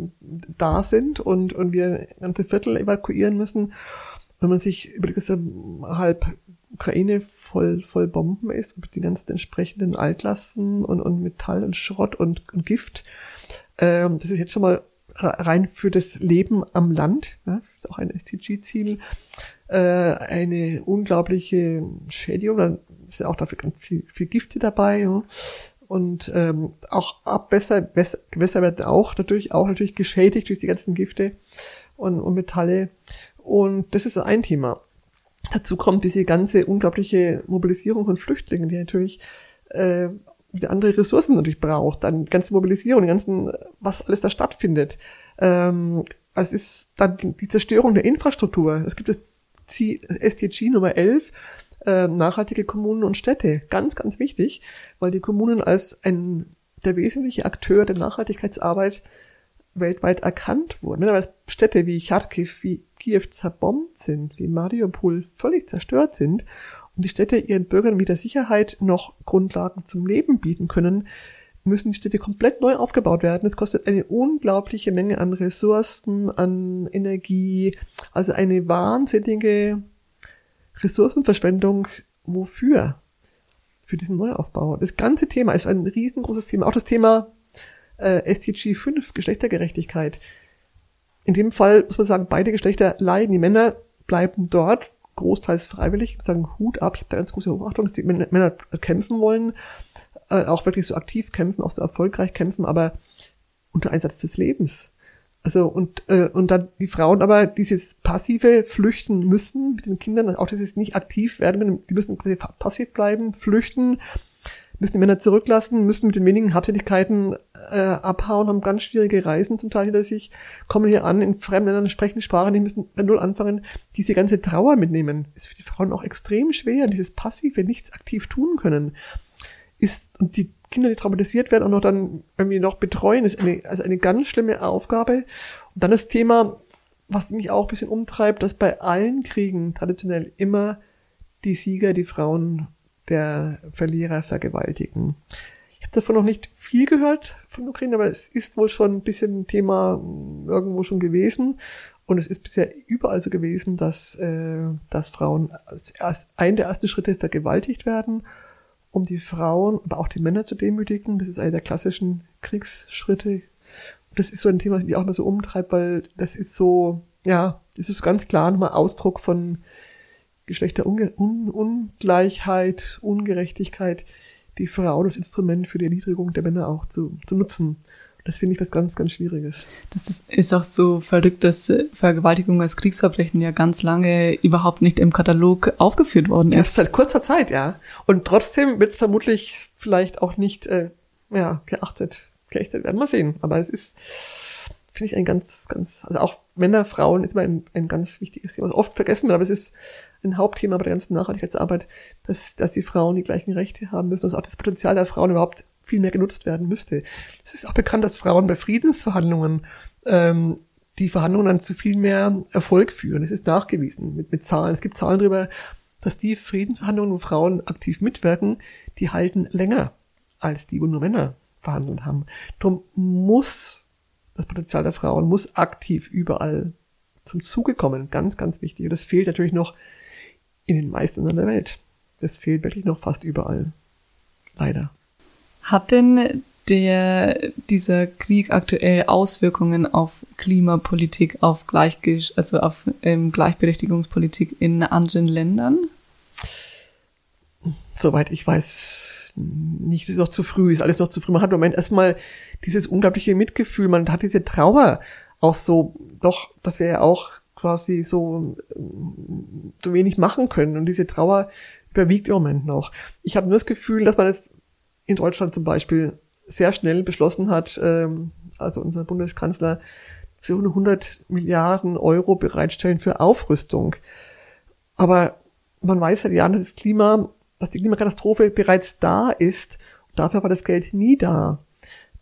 da sind und, und wir ganze Viertel evakuieren müssen. Wenn man sich überlegt, dass halb Ukraine voll, voll Bomben ist, mit den ganzen entsprechenden Altlasten und, und Metall und Schrott und, und Gift. Ähm, das ist jetzt schon mal rein für das Leben am Land, ja, ist auch ein SDG-Ziel, äh, eine unglaubliche Schädigung, dann ist ja auch dafür ganz viel, viel Gifte dabei. Ja. Und ähm, auch Abwässer, Gewässer werden auch natürlich auch natürlich geschädigt durch die ganzen Gifte und, und Metalle. Und das ist ein Thema. Dazu kommt diese ganze unglaubliche Mobilisierung von Flüchtlingen, die natürlich äh, die andere Ressourcen natürlich braucht, dann die ganze Mobilisierung, die ganzen, was alles da stattfindet. Ähm, es ist dann die Zerstörung der Infrastruktur. Es gibt das SDG Nummer 11, äh, nachhaltige Kommunen und Städte. Ganz, ganz wichtig, weil die Kommunen als ein der wesentliche Akteur der Nachhaltigkeitsarbeit weltweit erkannt wurden. Ne? Weil Städte wie Charkiw, wie Kiew zerbombt sind, wie Mariupol völlig zerstört sind und die Städte ihren Bürgern weder Sicherheit noch Grundlagen zum Leben bieten können, müssen die Städte komplett neu aufgebaut werden. Es kostet eine unglaubliche Menge an Ressourcen, an Energie, also eine wahnsinnige Ressourcenverschwendung. Wofür? Für diesen Neuaufbau. Das ganze Thema ist ein riesengroßes Thema. Auch das Thema äh, SDG 5, Geschlechtergerechtigkeit. In dem Fall muss man sagen, beide Geschlechter leiden. Die Männer bleiben dort, großteils freiwillig, sagen Hut ab. Ich habe da ganz große Beobachtung, dass die Männer kämpfen wollen äh, auch wirklich so aktiv kämpfen, auch so erfolgreich kämpfen, aber unter Einsatz des Lebens. Also und äh, und dann die Frauen aber dieses passive flüchten müssen mit den Kindern, auch dieses nicht aktiv werden, die müssen passiv bleiben, flüchten, müssen die Männer zurücklassen, müssen mit den wenigen Habseligkeiten äh, abhauen, haben ganz schwierige Reisen zum Teil hinter sich, kommen hier an in fremden Ländern, sprechen Sprachen, die müssen bei Null anfangen. Diese ganze Trauer mitnehmen, ist für die Frauen auch extrem schwer, dieses passive, nichts aktiv tun können ist, und die Kinder, die traumatisiert werden, auch noch dann irgendwie noch betreuen, ist eine, also eine ganz schlimme Aufgabe. Und dann das Thema, was mich auch ein bisschen umtreibt, dass bei allen Kriegen traditionell immer die Sieger, die Frauen der Verlierer vergewaltigen. Ich habe davon noch nicht viel gehört von Ukraine, aber es ist wohl schon ein bisschen ein Thema irgendwo schon gewesen. Und es ist bisher überall so gewesen, dass, äh, dass Frauen als erst, ein der ersten Schritte vergewaltigt werden um die Frauen, aber auch die Männer zu demütigen. Das ist einer der klassischen Kriegsschritte. Und das ist so ein Thema, das mich auch immer so umtreibt, weil das ist so, ja, das ist ganz klar nochmal Ausdruck von Geschlechterungleichheit, Ungerechtigkeit, die Frau das Instrument für die Erniedrigung der Männer auch zu, zu nutzen. Das finde ich was ganz, ganz Schwieriges. Das ist auch so verrückt, dass Vergewaltigung als Kriegsverbrechen ja ganz lange überhaupt nicht im Katalog aufgeführt worden ist. Erst seit kurzer Zeit, ja. Und trotzdem wird es vermutlich vielleicht auch nicht äh, ja, geachtet, geächtet werden. Mal sehen. Aber es ist, finde ich, ein ganz, ganz, also auch Männer, Frauen ist immer ein, ein ganz wichtiges Thema. Also oft vergessen wir, aber es ist ein Hauptthema bei der ganzen Nachhaltigkeitsarbeit, dass, dass die Frauen die gleichen Rechte haben müssen, dass auch das Potenzial der Frauen überhaupt viel mehr genutzt werden müsste. Es ist auch bekannt, dass Frauen bei Friedensverhandlungen ähm, die Verhandlungen dann zu viel mehr Erfolg führen. Es ist nachgewiesen mit, mit Zahlen. Es gibt Zahlen darüber, dass die Friedensverhandlungen, wo Frauen aktiv mitwirken, die halten länger als die, wo nur Männer verhandelt haben. Darum muss das Potenzial der Frauen muss aktiv überall zum Zuge kommen. Ganz, ganz wichtig. Und das fehlt natürlich noch in den meisten Ländern der Welt. Das fehlt wirklich noch fast überall. Leider. Hat denn der, dieser Krieg aktuell Auswirkungen auf Klimapolitik, auf Gleichge also auf ähm, Gleichberechtigungspolitik in anderen Ländern? Soweit ich weiß, nicht, das ist noch zu früh, ist alles noch zu früh. Man hat im Moment erstmal dieses unglaubliche Mitgefühl, man hat diese Trauer auch so, doch, dass wir ja auch quasi so, so wenig machen können und diese Trauer überwiegt im Moment noch. Ich habe nur das Gefühl, dass man jetzt in Deutschland zum Beispiel sehr schnell beschlossen hat, ähm, also unser Bundeskanzler, sie 100 Milliarden Euro bereitstellen für Aufrüstung. Aber man weiß seit Jahren, dass das Klima, dass die Klimakatastrophe bereits da ist. Und dafür war das Geld nie da.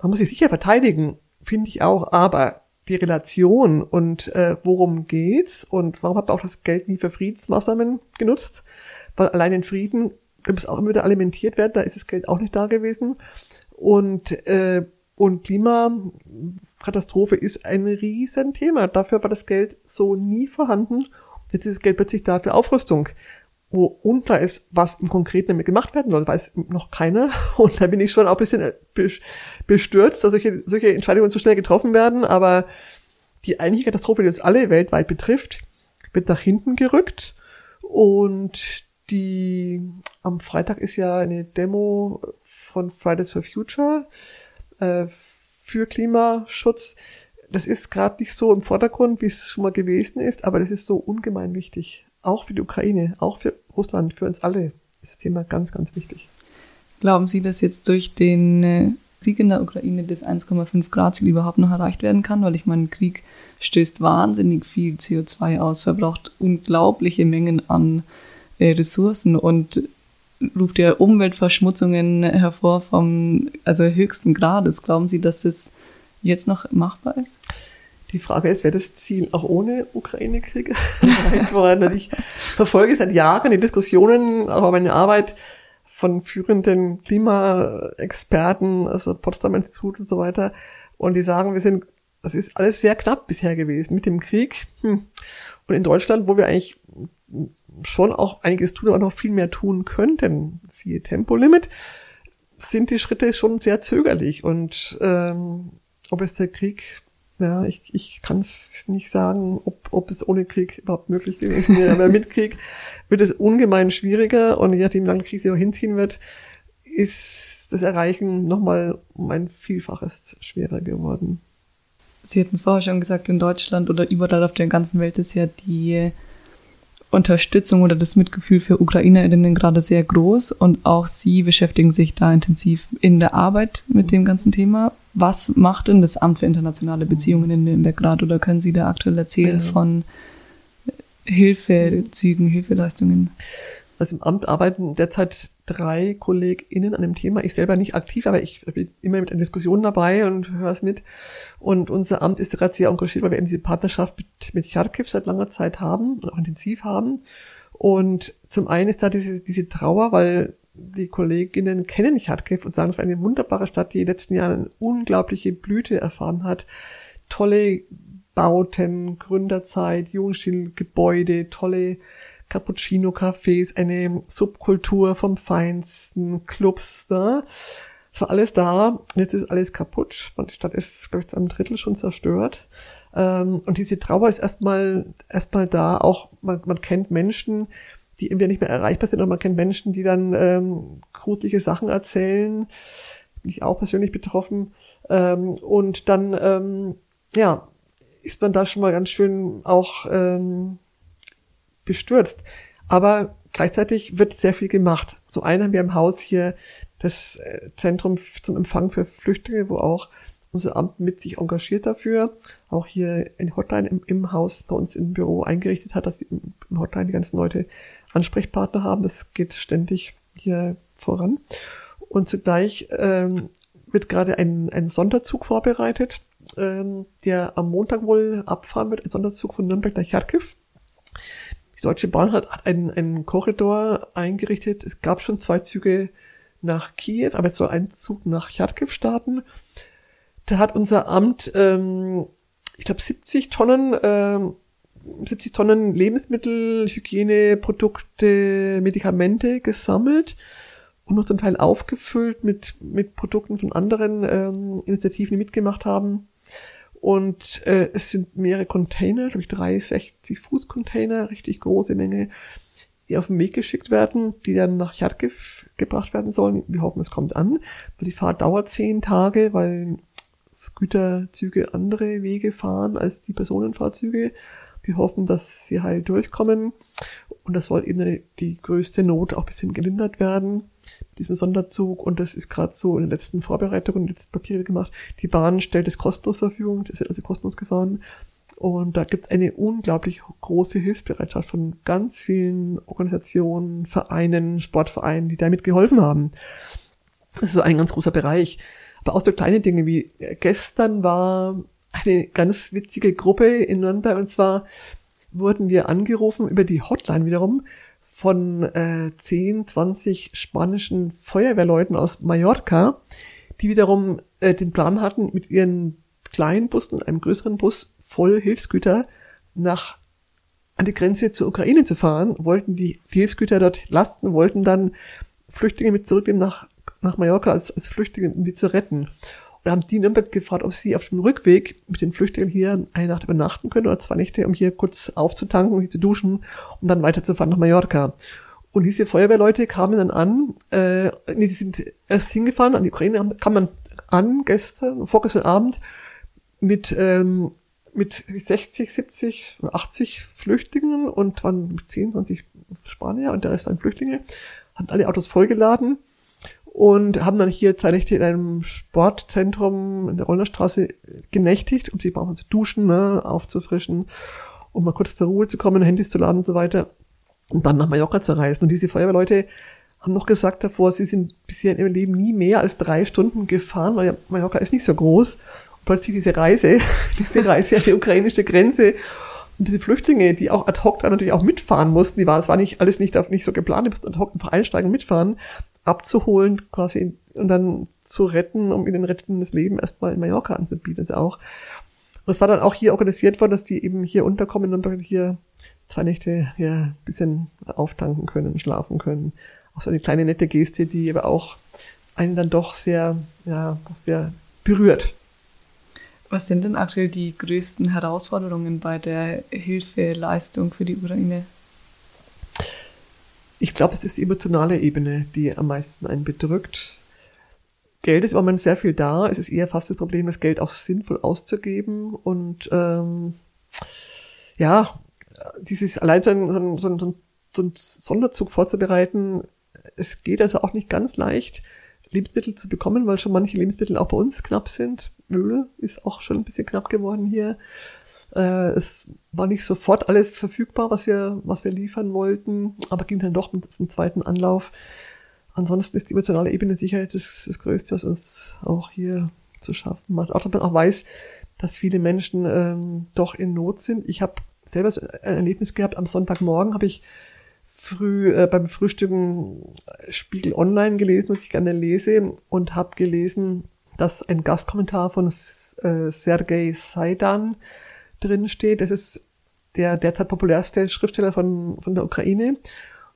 Man muss sich sicher verteidigen, finde ich auch, aber die Relation und äh, worum geht's und warum hat man auch das Geld nie für Friedensmaßnahmen genutzt? Weil allein den Frieden muss auch immer wieder alimentiert werden, da ist das Geld auch nicht da gewesen. Und, äh, und Klimakatastrophe ist ein Riesenthema. Dafür war das Geld so nie vorhanden. Jetzt ist das Geld plötzlich da für Aufrüstung, wo unklar ist, was im Konkreten damit gemacht werden soll, weiß noch keiner. Und da bin ich schon auch ein bisschen bestürzt, dass solche, solche Entscheidungen so schnell getroffen werden. Aber die eigentliche Katastrophe, die uns alle weltweit betrifft, wird nach hinten gerückt. Und die am Freitag ist ja eine Demo von Fridays for Future äh, für Klimaschutz. Das ist gerade nicht so im Vordergrund, wie es schon mal gewesen ist, aber das ist so ungemein wichtig. Auch für die Ukraine, auch für Russland, für uns alle ist das Thema ganz, ganz wichtig. Glauben Sie, dass jetzt durch den äh, Krieg in der Ukraine das 1,5 Grad Ziel überhaupt noch erreicht werden kann? Weil ich meine, Krieg stößt wahnsinnig viel CO2 aus, verbraucht unglaubliche Mengen an äh, Ressourcen und ruft ja Umweltverschmutzungen hervor vom also höchsten Grades. Glauben Sie, dass es jetzt noch machbar ist? Die Frage ist, wäre das Ziel auch ohne Ukraine-Krieg erreicht worden? ich verfolge seit Jahren die Diskussionen, auch meine Arbeit von führenden Klimaexperten, also Potsdam Institut und so weiter. Und die sagen, wir sind, das ist alles sehr knapp bisher gewesen mit dem Krieg. Hm. Und in Deutschland, wo wir eigentlich schon auch einiges tun, aber noch viel mehr tun könnten, siehe Tempolimit, sind die Schritte schon sehr zögerlich. Und ähm, ob es der Krieg, ja, ich, ich kann es nicht sagen, ob, ob es ohne Krieg überhaupt möglich gewesen wäre, aber mit Krieg wird es ungemein schwieriger und je nachdem, wie lange Krieg sich auch hinziehen wird, ist das Erreichen nochmal um ein Vielfaches schwerer geworden. Sie hatten es vorher schon gesagt, in Deutschland oder überall auf der ganzen Welt ist ja die Unterstützung oder das Mitgefühl für UkrainerInnen gerade sehr groß und auch Sie beschäftigen sich da intensiv in der Arbeit mit dem ganzen Thema. Was macht denn das Amt für internationale Beziehungen in Nürnberg gerade oder können Sie da aktuell erzählen ja. von Hilfezügen, Hilfeleistungen? Also im Amt arbeiten derzeit drei KollegInnen an dem Thema. Ich selber nicht aktiv, aber ich bin immer mit einer Diskussion dabei und höre es mit. Und unser Amt ist gerade sehr engagiert, weil wir eben diese Partnerschaft mit, mit Charkiw seit langer Zeit haben und auch intensiv haben. Und zum einen ist da diese, diese Trauer, weil die Kolleginnen kennen Charkiw und sagen, es war eine wunderbare Stadt, die in den letzten Jahren eine unglaubliche Blüte erfahren hat. Tolle Bauten, Gründerzeit, Jugendstilgebäude, tolle Cappuccino-Cafés, eine Subkultur vom Feinsten, Clubs, ne? Es war alles da, jetzt ist alles kaputt. Die Stadt ist, glaube ich, ein Drittel schon zerstört. Ähm, und diese Trauer ist erstmal, erstmal da. Auch, man, man kennt Menschen, die entweder nicht mehr erreichbar sind, oder man kennt Menschen, die dann ähm, gruselige Sachen erzählen. Bin ich auch persönlich betroffen. Ähm, und dann, ähm, ja, ist man da schon mal ganz schön auch ähm, bestürzt. Aber gleichzeitig wird sehr viel gemacht. So einen haben wir im Haus hier das äh, Zentrum zum Empfang für Flüchtlinge, wo auch unser Amt mit sich engagiert dafür, auch hier eine Hotline im, im Haus bei uns im Büro eingerichtet hat, dass im Hotline die ganzen Leute Ansprechpartner haben. Das geht ständig hier voran. Und zugleich ähm, wird gerade ein, ein Sonderzug vorbereitet, ähm, der am Montag wohl abfahren wird, ein Sonderzug von Nürnberg nach Charkiw. Die Deutsche Bahn hat einen, einen Korridor eingerichtet. Es gab schon zwei Züge nach Kiew, aber jetzt soll ein Zug nach Charkiw starten. Da hat unser Amt, ähm, ich glaube, 70 Tonnen, ähm, 70 Tonnen Lebensmittel, Hygieneprodukte, Medikamente gesammelt und noch zum Teil aufgefüllt mit, mit Produkten von anderen ähm, Initiativen, die mitgemacht haben. Und äh, es sind mehrere Container, glaube ich, 360 Fuß Container, richtig große Menge, die auf den Weg geschickt werden, die dann nach Charkiw gebracht werden sollen. Wir hoffen, es kommt an. Die Fahrt dauert zehn Tage, weil Güterzüge andere Wege fahren als die Personenfahrzüge. Wir hoffen, dass sie heil durchkommen. Und das soll eben die größte Not auch ein bisschen gelindert werden mit diesem Sonderzug. Und das ist gerade so in den letzten Vorbereitungen, letzten Papiere gemacht. Die Bahn stellt es kostenlos zur Verfügung. Das wird also kostenlos gefahren. Und da gibt es eine unglaublich große Hilfsbereitschaft von ganz vielen Organisationen, Vereinen, Sportvereinen, die damit geholfen haben. Das ist so ein ganz großer Bereich. Aber auch so kleine Dinge wie gestern war eine ganz witzige Gruppe in Nürnberg und zwar wurden wir angerufen über die Hotline wiederum von äh, 10, 20 spanischen Feuerwehrleuten aus Mallorca, die wiederum äh, den Plan hatten, mit ihren kleinen Bussen, einem größeren Bus voll Hilfsgüter nach an die Grenze zur Ukraine zu fahren, wollten die, die Hilfsgüter dort lasten, wollten dann Flüchtlinge mit zurücknehmen nach, nach Mallorca als, als Flüchtlinge, um die zu retten. Und haben die Nürnberg gefragt, ob sie auf dem Rückweg mit den Flüchtlingen hier eine Nacht übernachten können oder zwei Nächte, um hier kurz aufzutanken, sie zu duschen, um dann weiterzufahren nach Mallorca. Und diese Feuerwehrleute kamen dann an, äh, nee, die sind erst hingefahren an die Ukraine, kam man an gestern, vorgestern Abend mit ähm, mit 60, 70, 80 Flüchtlingen und waren 10, 20 Spanier und der Rest waren Flüchtlinge, haben alle Autos vollgeladen und haben dann hier zwei Nächte in einem Sportzentrum in der Rollnerstraße genächtigt, um sich brauchen zu duschen, ne, aufzufrischen, um mal kurz zur Ruhe zu kommen, Handys zu laden und so weiter und dann nach Mallorca zu reisen. Und diese Feuerwehrleute haben noch gesagt davor, sie sind bisher in ihrem Leben nie mehr als drei Stunden gefahren, weil Mallorca ist nicht so groß plötzlich diese Reise, diese Reise an die ukrainische Grenze und diese Flüchtlinge, die auch ad hoc da natürlich auch mitfahren mussten, die war, es war nicht alles nicht, nicht so geplant, die mussten ad hoc einfach einsteigen, mitfahren, abzuholen, quasi, und dann zu retten, um ihnen rettendes Leben erstmal in Mallorca anzubieten, auch. Und es war dann auch hier organisiert worden, dass die eben hier unterkommen und hier zwei Nächte hier ein bisschen auftanken können, schlafen können. Auch so eine kleine nette Geste, die aber auch einen dann doch sehr, ja, sehr berührt. Was sind denn aktuell die größten Herausforderungen bei der Hilfeleistung für die Ukraine? Ich glaube, es ist die emotionale Ebene, die am meisten einen bedrückt. Geld ist im Moment sehr viel da. Es ist eher fast das Problem, das Geld auch sinnvoll auszugeben. Und ähm, ja, dieses allein so ein, so, ein, so ein Sonderzug vorzubereiten, es geht also auch nicht ganz leicht, Lebensmittel zu bekommen, weil schon manche Lebensmittel auch bei uns knapp sind. Öl ist auch schon ein bisschen knapp geworden hier. Äh, es war nicht sofort alles verfügbar, was wir, was wir liefern wollten, aber ging dann doch mit dem zweiten Anlauf. Ansonsten ist die emotionale Ebene sicher das, das Größte, was uns auch hier zu schaffen macht. Auch, dass man auch weiß, dass viele Menschen ähm, doch in Not sind. Ich habe selber ein Erlebnis gehabt. Am Sonntagmorgen habe ich früh äh, beim Frühstücken Spiegel Online gelesen, was ich gerne lese, und habe gelesen, dass ein Gastkommentar von äh, Sergei Saidan drin steht. Das ist der derzeit populärste Schriftsteller von, von der Ukraine.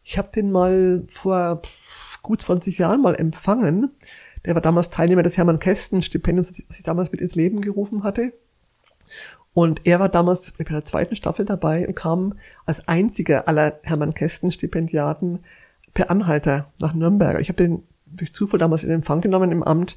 Ich habe den mal vor gut 20 Jahren mal empfangen. Der war damals Teilnehmer des Hermann Kästen Stipendiums, das ich damals mit ins Leben gerufen hatte. Und er war damals bei der zweiten Staffel dabei und kam als einziger aller Hermann Kästen Stipendiaten per Anhalter nach Nürnberg. Ich habe den durch Zufall damals in Empfang genommen im Amt,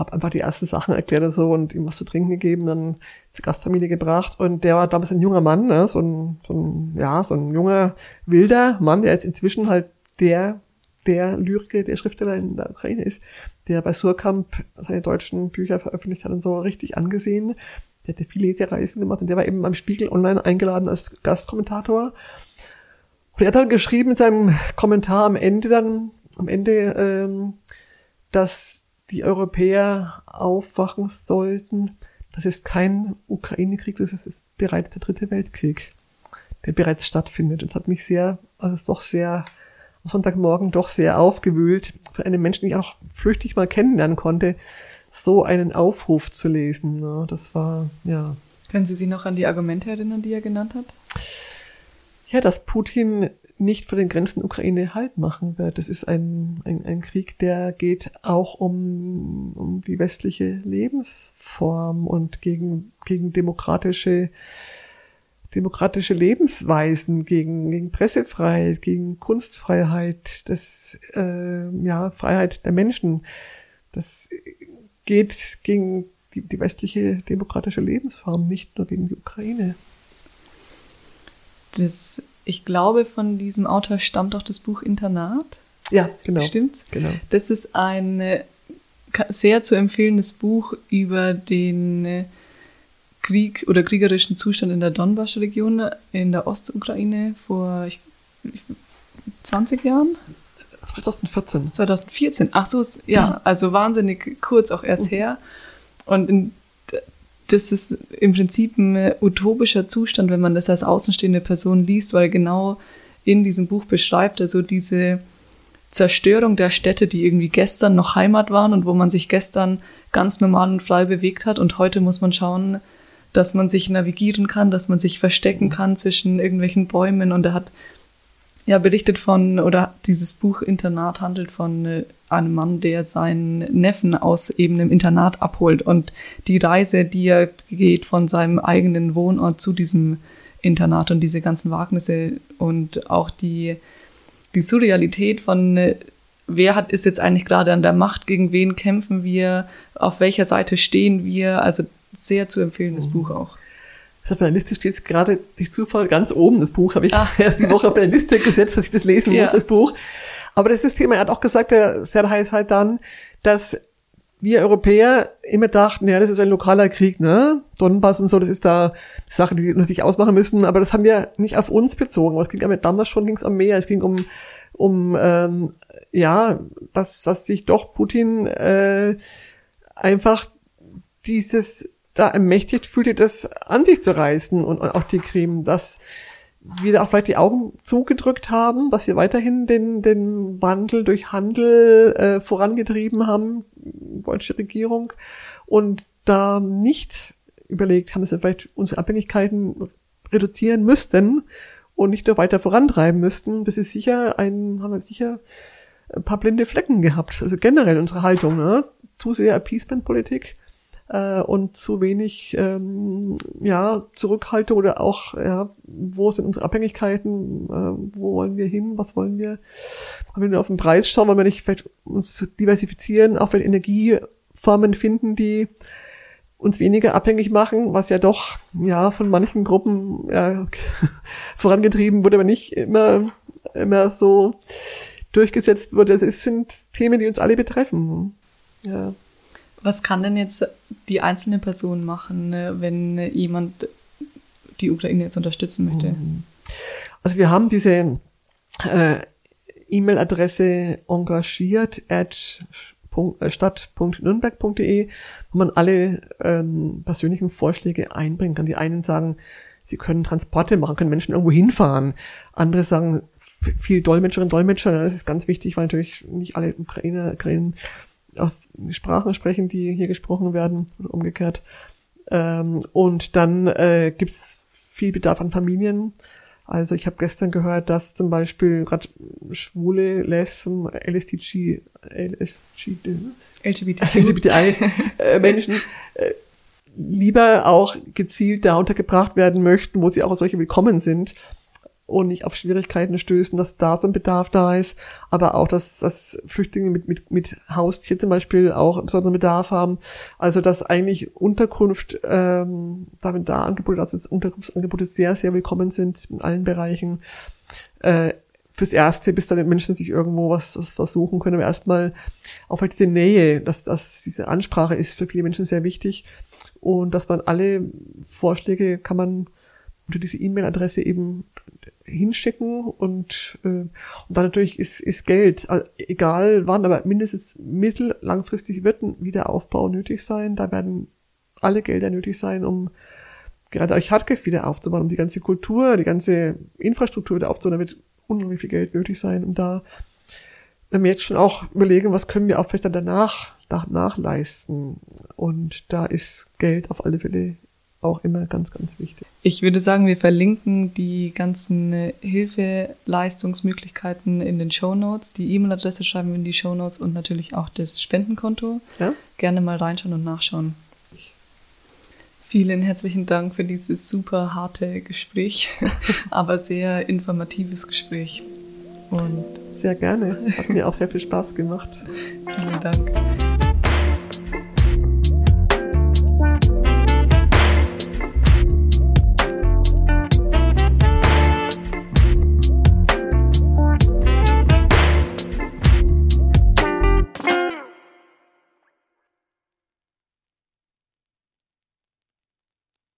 habe einfach die ersten Sachen erklärt und so und ihm was zu trinken gegeben, dann zur Gastfamilie gebracht. Und der war damals ein junger Mann, ne? so, ein, so ein, ja, so ein junger, wilder Mann, der jetzt inzwischen halt der, der Lyriker, der Schriftsteller in der Ukraine ist, der bei Surkamp seine deutschen Bücher veröffentlicht hat und so richtig angesehen. Der hat ja viele Lesereisen gemacht und der war eben beim Spiegel online eingeladen als Gastkommentator. Und er hat dann geschrieben in seinem Kommentar am Ende dann, am Ende, ähm, dass die Europäer aufwachen sollten. Das ist kein Ukraine-Krieg, das ist bereits der dritte Weltkrieg, der bereits stattfindet. Und das hat mich sehr, also es ist doch sehr, am Sonntagmorgen doch sehr aufgewühlt, von einem Menschen, den ich auch flüchtig mal kennenlernen konnte, so einen Aufruf zu lesen. Ne? Das war, ja. Können Sie sich noch an die Argumente erinnern, die er genannt hat? Ja, dass Putin nicht vor den Grenzen Ukraine Halt machen wird. Das ist ein, ein, ein Krieg, der geht auch um, um die westliche Lebensform und gegen, gegen demokratische, demokratische Lebensweisen, gegen, gegen Pressefreiheit, gegen Kunstfreiheit, das, äh, ja, Freiheit der Menschen. Das geht gegen die, die westliche demokratische Lebensform, nicht nur gegen die Ukraine. Das, ich glaube, von diesem Autor stammt auch das Buch Internat. Ja, genau. Stimmt? Genau. Das ist ein äh, sehr zu empfehlendes Buch über den äh, Krieg oder kriegerischen Zustand in der Donbass-Region in der Ostukraine vor ich, 20 Jahren. 2014. 2014. Ach so, ja, also wahnsinnig kurz auch erst mhm. her. Und in, das ist im Prinzip ein utopischer Zustand, wenn man das als außenstehende Person liest, weil genau in diesem Buch beschreibt er so diese Zerstörung der Städte, die irgendwie gestern noch Heimat waren und wo man sich gestern ganz normal und frei bewegt hat und heute muss man schauen, dass man sich navigieren kann, dass man sich verstecken mhm. kann zwischen irgendwelchen Bäumen und er hat ja, berichtet von, oder dieses Buch Internat handelt von äh, einem Mann, der seinen Neffen aus eben einem Internat abholt. Und die Reise, die er geht von seinem eigenen Wohnort zu diesem Internat und diese ganzen Wagnisse und auch die, die Surrealität von, äh, wer hat, ist jetzt eigentlich gerade an der Macht, gegen wen kämpfen wir, auf welcher Seite stehen wir, also sehr zu empfehlendes mhm. Buch auch auf meiner Liste steht gerade durch Zufall ganz oben. Das Buch habe ich Ach. erst die Woche auf meine Liste gesetzt, dass ich das lesen ja. muss, das Buch. Aber das ist das Thema. Er hat auch gesagt, der Serhai ist halt dann, dass wir Europäer immer dachten, ja, das ist ein lokaler Krieg, ne? Donbass und so, das ist da Sache, die nur sich ausmachen müssen. Aber das haben wir nicht auf uns bezogen. Aber es ging ja mit damals schon ging es um mehr. Es ging um, um ähm, ja, dass, dass sich doch Putin äh, einfach dieses da ermächtigt fühlte, das an sich zu reißen und, und auch die Krim, dass wir auch vielleicht die Augen zugedrückt haben, dass wir weiterhin den, den Wandel durch Handel äh, vorangetrieben haben, deutsche Regierung, und da nicht überlegt haben, dass wir vielleicht unsere Abhängigkeiten reduzieren müssten und nicht nur weiter vorantreiben müssten. Das ist sicher ein, haben wir sicher ein paar blinde Flecken gehabt. Also generell unsere Haltung, ne? Zu sehr Appeasement-Politik äh, und zu wenig ähm, ja, Zurückhaltung oder auch, ja, wo sind unsere Abhängigkeiten, äh, wo wollen wir hin, was wollen wir? Wenn wir auf den Preis schauen, wollen wir nicht vielleicht uns diversifizieren, auch wenn Energieformen finden, die uns weniger abhängig machen, was ja doch ja von manchen Gruppen ja, vorangetrieben wurde, aber nicht immer immer so durchgesetzt wurde. Es sind Themen, die uns alle betreffen. Ja. Was kann denn jetzt die einzelne Person machen, ne, wenn jemand die Ukraine jetzt unterstützen möchte? Mhm. Also wir haben diese äh, E-Mail-Adresse engagiert at äh, stadt.nürnberg.de, wo man alle ähm, persönlichen Vorschläge einbringen kann. Die einen sagen, sie können Transporte machen, können Menschen irgendwo hinfahren. Andere sagen, viel Dolmetscherinnen Dolmetscher. Das ist ganz wichtig, weil natürlich nicht alle Ukrainer, Ukrainer aus Sprachen sprechen, die hier gesprochen werden oder umgekehrt. Ähm, und dann äh, gibt es viel Bedarf an Familien. Also ich habe gestern gehört, dass zum Beispiel gerade schwule, Lesben, LSTG, LSG, LGBT. LGBTI äh, Menschen äh, lieber auch gezielt da untergebracht werden möchten, wo sie auch als solche willkommen sind und nicht auf Schwierigkeiten stößen, dass da so ein Bedarf da ist, aber auch, dass, dass Flüchtlinge mit, mit, mit Haustier zum Beispiel auch besonderen Bedarf haben. Also dass eigentlich Unterkunft, ähm, damit da Angebote, also Unterkunftsangebote sehr, sehr willkommen sind in allen Bereichen. Äh, fürs Erste, bis dann Menschen sich irgendwo was, was versuchen können, aber erstmal auch halt diese Nähe, dass, dass diese Ansprache ist für viele Menschen sehr wichtig und dass man alle Vorschläge kann man unter diese E-Mail-Adresse eben hinschicken und, äh, und dann natürlich ist, ist Geld, egal wann, aber mindestens mittel, langfristig wird ein Wiederaufbau nötig sein. Da werden alle Gelder nötig sein, um gerade euch Hartkiv wieder aufzubauen, um die ganze Kultur, die ganze Infrastruktur wieder aufzubauen. Da wird unglaublich viel Geld nötig sein, um da, wenn wir jetzt schon auch überlegen, was können wir auch vielleicht dann danach nach, nachleisten. Und da ist Geld auf alle Fälle auch immer ganz, ganz wichtig. Ich würde sagen, wir verlinken die ganzen Hilfeleistungsmöglichkeiten in den Show Notes. Die E-Mail-Adresse schreiben wir in die Show Notes und natürlich auch das Spendenkonto. Ja? Gerne mal reinschauen und nachschauen. Vielen herzlichen Dank für dieses super harte Gespräch, aber sehr informatives Gespräch. Und sehr gerne. Hat mir auch sehr viel Spaß gemacht. Vielen Dank.